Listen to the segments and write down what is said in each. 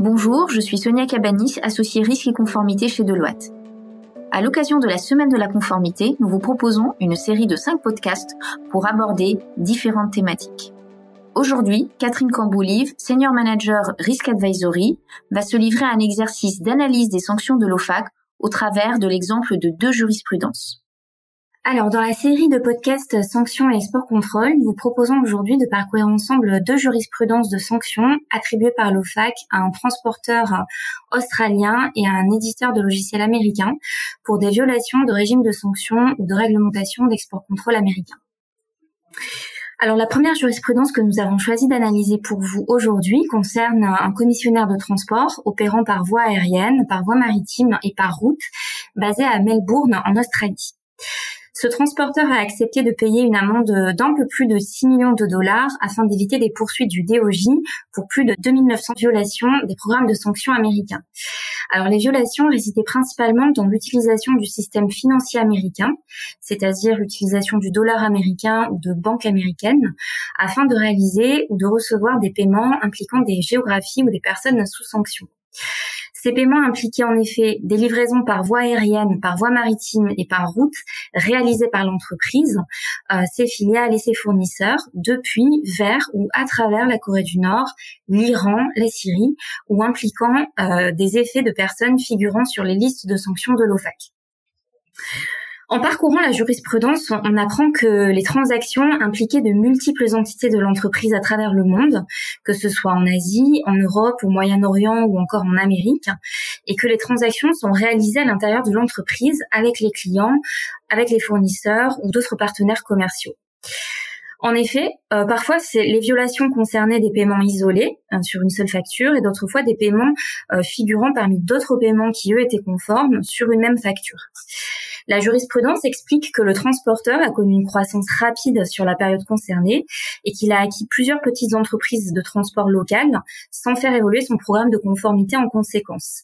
Bonjour, je suis Sonia Cabani, associée risque et conformité chez Deloitte. À l'occasion de la semaine de la conformité, nous vous proposons une série de cinq podcasts pour aborder différentes thématiques. Aujourd'hui, Catherine Camboulive, Senior Manager Risk Advisory, va se livrer à un exercice d'analyse des sanctions de l'OFAC au travers de l'exemple de deux jurisprudences. Alors, dans la série de podcasts Sanctions et Sport Control, nous vous proposons aujourd'hui de parcourir ensemble deux jurisprudences de sanctions attribuées par l'OFAC à un transporteur australien et à un éditeur de logiciels américain pour des violations de régime de sanctions ou de réglementation d'export contrôle américain. Alors la première jurisprudence que nous avons choisi d'analyser pour vous aujourd'hui concerne un commissionnaire de transport opérant par voie aérienne, par voie maritime et par route basé à Melbourne en Australie. Ce transporteur a accepté de payer une amende d'un peu plus de 6 millions de dollars afin d'éviter des poursuites du DOJ pour plus de 2900 violations des programmes de sanctions américains. Alors les violations résidaient principalement dans l'utilisation du système financier américain, c'est-à-dire l'utilisation du dollar américain ou de banques américaines, afin de réaliser ou de recevoir des paiements impliquant des géographies ou des personnes sous sanction. Ces paiements impliquaient en effet des livraisons par voie aérienne, par voie maritime et par route réalisées par l'entreprise, euh, ses filiales et ses fournisseurs depuis, vers ou à travers la Corée du Nord, l'Iran, la Syrie, ou impliquant euh, des effets de personnes figurant sur les listes de sanctions de l'OFAC. En parcourant la jurisprudence, on apprend que les transactions impliquaient de multiples entités de l'entreprise à travers le monde, que ce soit en Asie, en Europe, au Moyen-Orient ou encore en Amérique, et que les transactions sont réalisées à l'intérieur de l'entreprise avec les clients, avec les fournisseurs ou d'autres partenaires commerciaux. En effet, euh, parfois les violations concernaient des paiements isolés hein, sur une seule facture et d'autres fois des paiements euh, figurant parmi d'autres paiements qui eux étaient conformes sur une même facture. La jurisprudence explique que le transporteur a connu une croissance rapide sur la période concernée et qu'il a acquis plusieurs petites entreprises de transport local sans faire évoluer son programme de conformité en conséquence.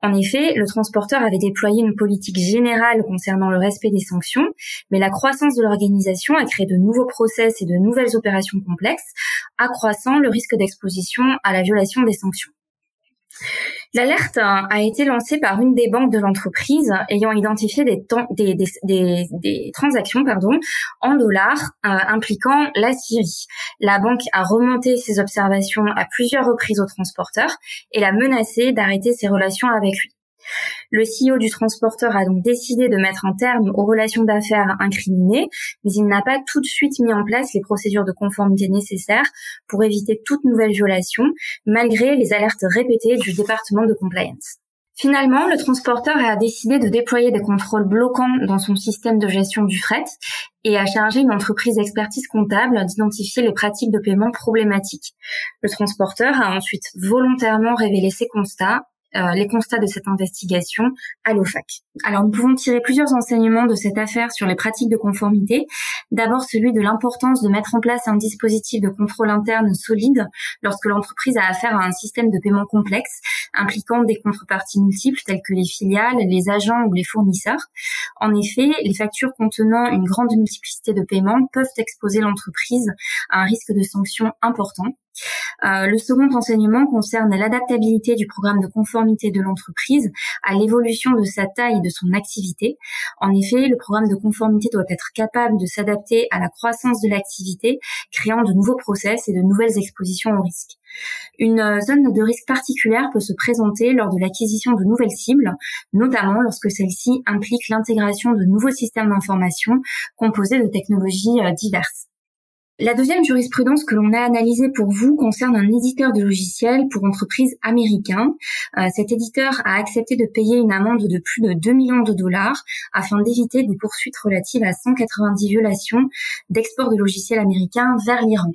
En effet, le transporteur avait déployé une politique générale concernant le respect des sanctions, mais la croissance de l'organisation a créé de nouveaux process et de nouvelles opérations complexes, accroissant le risque d'exposition à la violation des sanctions. L'alerte a été lancée par une des banques de l'entreprise ayant identifié des, transactions en dollars euh, impliquant la Syrie. La banque a remonté ses observations à plusieurs reprises au transporteur et l'a menacé d'arrêter ses relations avec lui. Le CEO du transporteur a donc décidé de mettre un terme aux relations d'affaires incriminées, mais il n'a pas tout de suite mis en place les procédures de conformité nécessaires pour éviter toute nouvelle violation, malgré les alertes répétées du département de compliance. Finalement, le transporteur a décidé de déployer des contrôles bloquants dans son système de gestion du fret et a chargé une entreprise d'expertise comptable d'identifier les pratiques de paiement problématiques. Le transporteur a ensuite volontairement révélé ses constats euh, les constats de cette investigation à l'OFAC. Alors nous pouvons tirer plusieurs enseignements de cette affaire sur les pratiques de conformité. D'abord celui de l'importance de mettre en place un dispositif de contrôle interne solide lorsque l'entreprise a affaire à un système de paiement complexe impliquant des contreparties multiples telles que les filiales, les agents ou les fournisseurs. En effet, les factures contenant une grande multiplicité de paiements peuvent exposer l'entreprise à un risque de sanction important. Euh, le second enseignement concerne l'adaptabilité du programme de conformité de l'entreprise à l'évolution de sa taille et de son activité. En effet, le programme de conformité doit être capable de s'adapter à la croissance de l'activité, créant de nouveaux process et de nouvelles expositions au risque. Une euh, zone de risque particulière peut se présenter lors de l'acquisition de nouvelles cibles, notamment lorsque celle-ci implique l'intégration de nouveaux systèmes d'information composés de technologies euh, diverses. La deuxième jurisprudence que l'on a analysée pour vous concerne un éditeur de logiciels pour entreprises américains. Euh, cet éditeur a accepté de payer une amende de plus de 2 millions de dollars afin d'éviter des poursuites relatives à 190 violations d'export de logiciels américains vers l'Iran.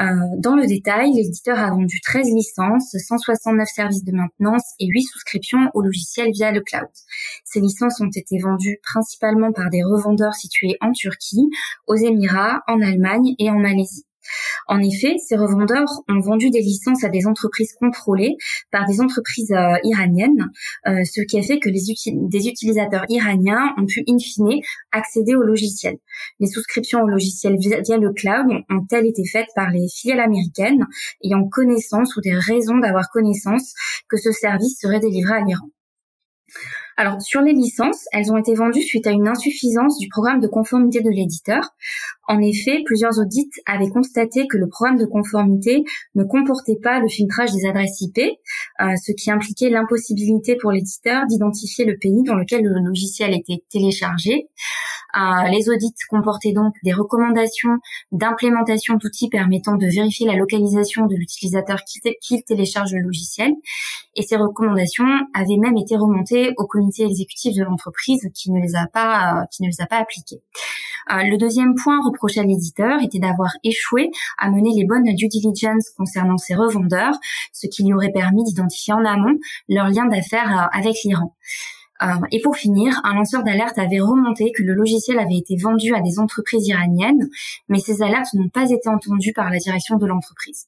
Euh, dans le détail, l'éditeur a vendu 13 licences, 169 services de maintenance et 8 souscriptions aux logiciels via le cloud. Ces licences ont été vendues principalement par des revendeurs situés en Turquie, aux Émirats, en Allemagne et en Malaisie. En effet, ces revendeurs ont vendu des licences à des entreprises contrôlées par des entreprises euh, iraniennes, euh, ce qui a fait que les des utilisateurs iraniens ont pu in fine accéder au logiciel. Les souscriptions au logiciel via, le cloud ont-elles été faites par les filiales américaines ayant connaissance ou des raisons d'avoir connaissance que ce service serait délivré à l'Iran. Alors sur les licences, elles ont été vendues suite à une insuffisance du programme de conformité de l'éditeur. En effet, plusieurs audits avaient constaté que le programme de conformité ne comportait pas le filtrage des adresses IP, euh, ce qui impliquait l'impossibilité pour l'éditeur d'identifier le pays dans lequel le logiciel était téléchargé. Euh, les audits comportaient donc des recommandations d'implémentation d'outils permettant de vérifier la localisation de l'utilisateur qui, télécharge le logiciel. Et ces recommandations avaient même été remontées au comité exécutif de l'entreprise qui ne les a pas euh, appliquées. Euh, le deuxième point reproché à l'éditeur était d'avoir échoué à mener les bonnes due diligence concernant ses revendeurs, ce qui lui aurait permis d'identifier en amont leur lien d'affaires avec l'Iran. Euh, et pour finir, un lanceur d'alerte avait remonté que le logiciel avait été vendu à des entreprises iraniennes, mais ces alertes n'ont pas été entendues par la direction de l'entreprise.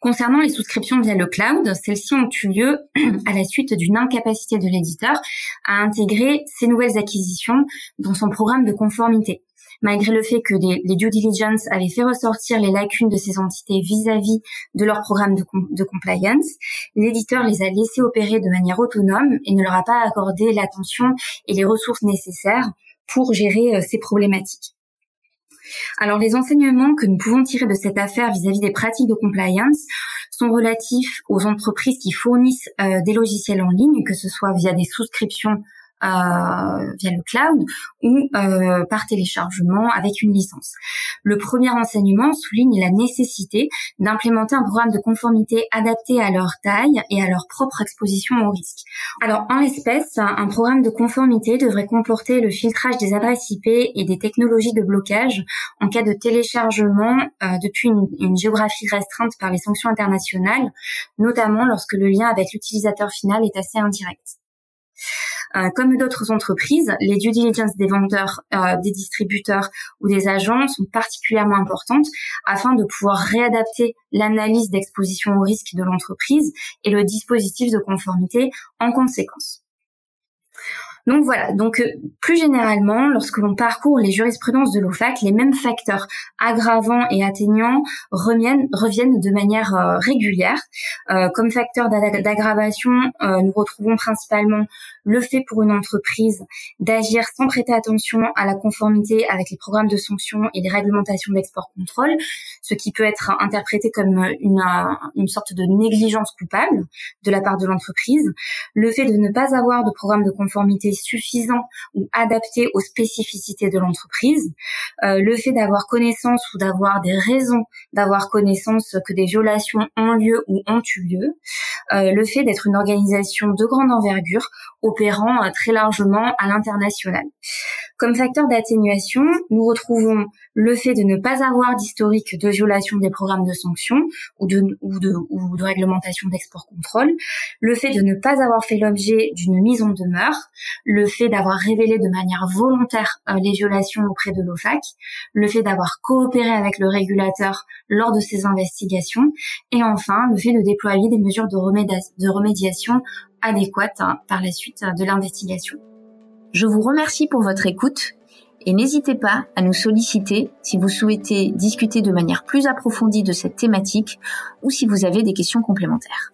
Concernant les souscriptions via le cloud, celles-ci ont eu lieu à la suite d'une incapacité de l'éditeur à intégrer ces nouvelles acquisitions dans son programme de conformité malgré le fait que les, due diligence avaient fait ressortir les lacunes de ces entités vis-à-vis de leur programme de, compliance, l'éditeur les a laissés opérer de manière autonome et ne leur a pas accordé l'attention et les ressources nécessaires pour gérer euh, ces problématiques. Alors les enseignements que nous pouvons tirer de cette affaire vis-à-vis des pratiques de compliance sont relatifs aux entreprises qui fournissent euh, des logiciels en ligne, que ce soit via des souscriptions via le cloud ou euh, par téléchargement avec une licence. Le premier enseignement souligne la nécessité d'implémenter un programme de conformité adapté à leur taille et à leur propre exposition au risque. Alors en l'espèce, un programme de conformité devrait comporter le filtrage des adresses IP et des technologies de blocage en cas de téléchargement euh, depuis une, une géographie restreinte par les sanctions internationales, notamment lorsque le lien avec l'utilisateur final est assez indirect. Euh, comme d'autres entreprises, les due diligence des vendeurs, euh, des distributeurs ou des agents sont particulièrement importantes afin de pouvoir réadapter l'analyse d'exposition au risque de l'entreprise et le dispositif de conformité en conséquence. Donc voilà, donc euh, plus généralement, lorsque l'on parcourt les jurisprudences de l'OFAC, les mêmes facteurs aggravants et atténuants reviennent, reviennent de manière euh, régulière. Euh, comme facteur d'aggravation, nous retrouvons principalement le fait pour une entreprise d'agir sans prêter attention à la conformité avec les programmes de sanctions et les réglementations d'export-contrôle, ce qui peut être interprété comme une, une sorte de négligence coupable de la part de l'entreprise. Le fait de ne pas avoir de programme de conformité suffisant ou adapté aux spécificités de l'entreprise, euh, le fait d'avoir connaissance ou d'avoir des raisons d'avoir connaissance que des violations ont lieu ou ont eu lieu, euh, le fait d'être une organisation de grande envergure opérant euh, très largement à l'international. Comme facteur d'atténuation, nous retrouvons le fait de ne pas avoir d'historique de violation des programmes de sanctions ou de, réglementation d'export-contrôle, le fait de ne pas avoir fait l'objet d'une mise en demeure, le fait d'avoir révélé de manière volontaire euh, les violations auprès de l'OFAC, le fait d'avoir coopéré avec le régulateur lors de ces investigations, et enfin le fait de déployer des mesures de, remédiation adéquates hein, par la suite de l'investigation. Je vous remercie pour votre écoute et n'hésitez pas à nous solliciter si vous souhaitez discuter de manière plus approfondie de cette thématique ou si vous avez des questions complémentaires.